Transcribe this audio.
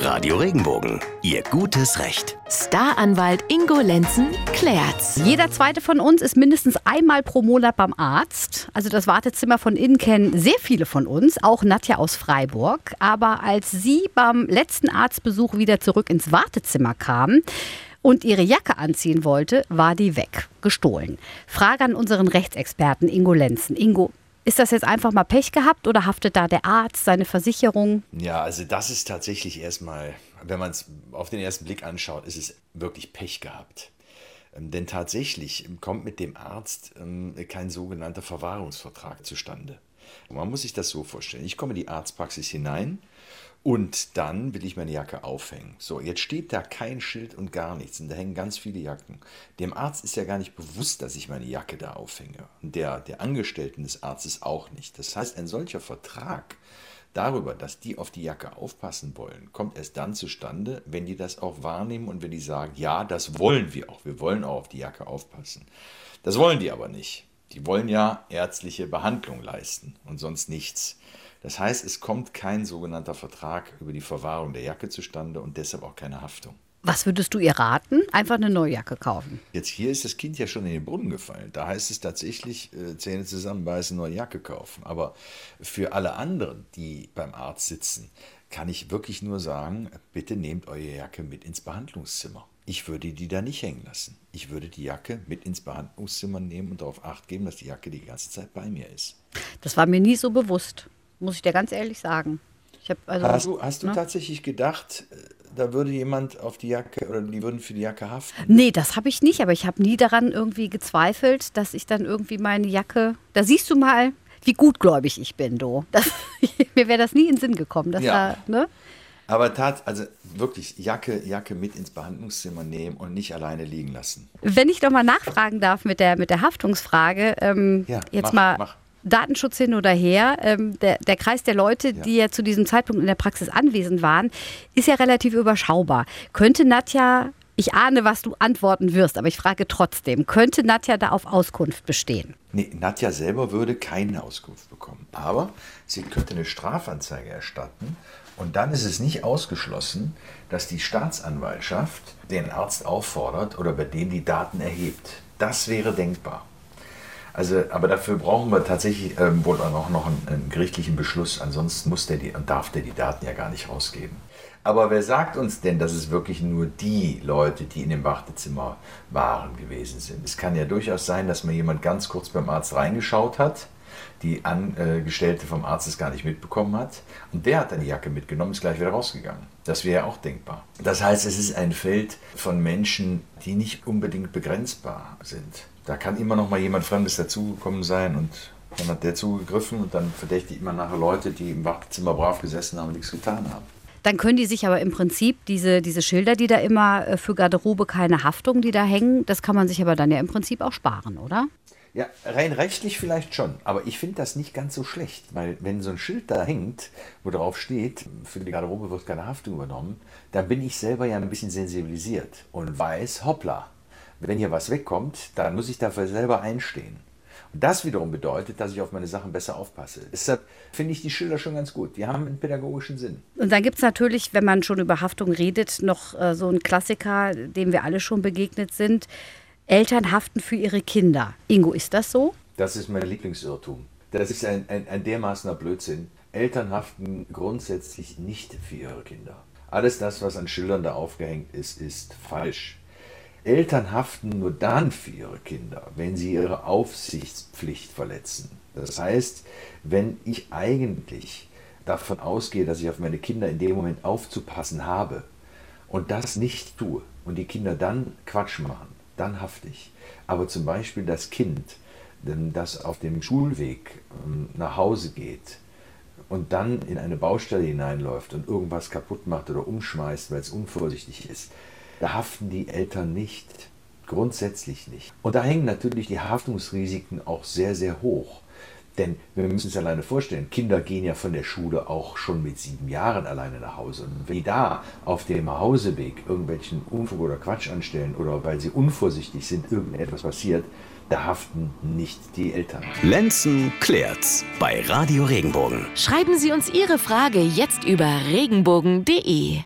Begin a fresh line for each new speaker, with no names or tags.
Radio Regenbogen, Ihr gutes Recht.
Staranwalt Ingo Lenzen klärt's.
Jeder zweite von uns ist mindestens einmal pro Monat beim Arzt. Also das Wartezimmer von innen kennen sehr viele von uns, auch Nadja aus Freiburg. Aber als sie beim letzten Arztbesuch wieder zurück ins Wartezimmer kam, und ihre Jacke anziehen wollte, war die weg, gestohlen. Frage an unseren Rechtsexperten Ingo Lenzen. Ingo, ist das jetzt einfach mal Pech gehabt oder haftet da der Arzt, seine Versicherung?
Ja, also das ist tatsächlich erstmal, wenn man es auf den ersten Blick anschaut, ist es wirklich Pech gehabt. Ähm, denn tatsächlich kommt mit dem Arzt ähm, kein sogenannter Verwahrungsvertrag zustande. Man muss sich das so vorstellen. Ich komme in die Arztpraxis hinein und dann will ich meine Jacke aufhängen. So, jetzt steht da kein Schild und gar nichts. Und da hängen ganz viele Jacken. Dem Arzt ist ja gar nicht bewusst, dass ich meine Jacke da aufhänge. Und der, der Angestellten des Arztes auch nicht. Das heißt, ein solcher Vertrag darüber, dass die auf die Jacke aufpassen wollen, kommt erst dann zustande, wenn die das auch wahrnehmen und wenn die sagen, ja, das wollen wir auch. Wir wollen auch auf die Jacke aufpassen. Das wollen die aber nicht. Die wollen ja ärztliche Behandlung leisten und sonst nichts. Das heißt, es kommt kein sogenannter Vertrag über die Verwahrung der Jacke zustande und deshalb auch keine Haftung.
Was würdest du ihr raten? Einfach eine neue Jacke kaufen.
Jetzt hier ist das Kind ja schon in den Brunnen gefallen. Da heißt es tatsächlich, äh, Zähne zusammenbeißen, neue Jacke kaufen. Aber für alle anderen, die beim Arzt sitzen, kann ich wirklich nur sagen, bitte nehmt eure Jacke mit ins Behandlungszimmer. Ich würde die da nicht hängen lassen. Ich würde die Jacke mit ins Behandlungszimmer nehmen und darauf acht geben, dass die Jacke die ganze Zeit bei mir ist.
Das war mir nie so bewusst muss ich dir ganz ehrlich sagen.
Also, hast du, hast du ne? tatsächlich gedacht, äh, da würde jemand auf die Jacke oder die würden für die Jacke haften?
Nee, das habe ich nicht, aber ich habe nie daran irgendwie gezweifelt, dass ich dann irgendwie meine Jacke. Da siehst du mal, wie gutgläubig ich bin, du. Das, mir wäre das nie in den Sinn gekommen. Dass ja. Da, ne?
Aber tat, also wirklich Jacke, Jacke mit ins Behandlungszimmer nehmen und nicht alleine liegen lassen.
Wenn ich doch mal nachfragen darf mit der, mit der Haftungsfrage, ähm, ja, jetzt mach, mal. Mach Datenschutz hin oder her, ähm, der, der, Kreis der Leute, ja. die ja zu diesem Zeitpunkt in der Praxis anwesend waren, ist ja relativ überschaubar. Könnte Nadja, ich ahne, was du antworten wirst, aber ich frage trotzdem, könnte Nadja da auf Auskunft bestehen?
Nee, Nadja selber würde keine Auskunft bekommen. Aber sie könnte eine Strafanzeige erstatten und dann ist es nicht ausgeschlossen, dass die Staatsanwaltschaft den Arzt auffordert oder bei dem die Daten erhebt. Das wäre denkbar. Also, aber dafür brauchen wir tatsächlich ähm, wohl auch noch einen, einen, gerichtlichen Beschluss. Ansonsten muss der die, darf der die Daten ja gar nicht rausgeben. Aber wer sagt uns denn, dass es wirklich nur die Leute, die in dem Wartezimmer waren, gewesen sind? Es kann ja durchaus sein, dass mal jemand ganz kurz beim Arzt reingeschaut hat, die Angestellte vom Arzt es gar nicht mitbekommen hat und der hat dann die Jacke mitgenommen, ist gleich wieder rausgegangen. Das wäre ja auch denkbar. Das heißt, es ist ein Feld von Menschen, die nicht unbedingt begrenzbar sind. Da kann immer noch mal jemand Fremdes dazugekommen sein und dann hat der zugegriffen und dann verdächtigt immer nachher Leute, die im Wartezimmer brav gesessen haben und nichts getan haben.
Dann können die sich aber im Prinzip diese, diese Schilder, die da immer äh, für Garderobe keine Haftung, die da hängen, das kann man sich aber dann ja im Prinzip auch sparen, oder?
Ja, rein rechtlich vielleicht schon, aber ich finde das nicht ganz so schlecht, weil wenn so ein Schild da hängt, wo drauf steht, für die Garderobe wird keine Haftung übernommen, dann bin ich selber ja ein bisschen sensibilisiert und weiß, hoppla, wenn hier was wegkommt, dann muss ich dafür selber einstehen. Und das wiederum bedeutet, dass ich auf meine Sachen besser aufpasse. Deshalb finde ich die Schilder schon ganz gut. Die haben einen pädagogischen Sinn.
Und dann gibt es natürlich, wenn man schon über Haftung redet, noch äh, so einen Klassiker, dem wir alle schon begegnet sind. Eltern haften für ihre Kinder. Ingo, ist das so?
Das ist mein Lieblingsirrtum. Das ist ein, ein, ein dermaßener Blödsinn. Eltern haften grundsätzlich nicht für ihre Kinder. Alles das, was an Schildern da aufgehängt ist, ist falsch. Eltern haften nur dann für ihre Kinder, wenn sie ihre Aufsichtspflicht verletzen. Das heißt, wenn ich eigentlich davon ausgehe, dass ich auf meine Kinder in dem Moment aufzupassen habe und das nicht tue und die Kinder dann Quatsch machen, dann hafte ich. Aber zum Beispiel das Kind, das auf dem Schulweg ähm, nach Hause geht und dann in eine Baustelle hineinläuft und irgendwas kaputt macht oder umschmeißt, weil es unvorsichtig ist, da haften die Eltern nicht. Grundsätzlich nicht. Und da hängen natürlich die Haftungsrisiken auch sehr, sehr hoch. Denn wir müssen uns alleine vorstellen, Kinder gehen ja von der Schule auch schon mit sieben Jahren alleine nach Hause. Und wenn die da auf dem Hauseweg irgendwelchen Unfug oder Quatsch anstellen oder weil sie unvorsichtig sind, irgendetwas passiert, da haften nicht die Eltern.
Lenzen klärt's bei Radio Regenbogen.
Schreiben Sie uns Ihre Frage jetzt über regenbogen.de.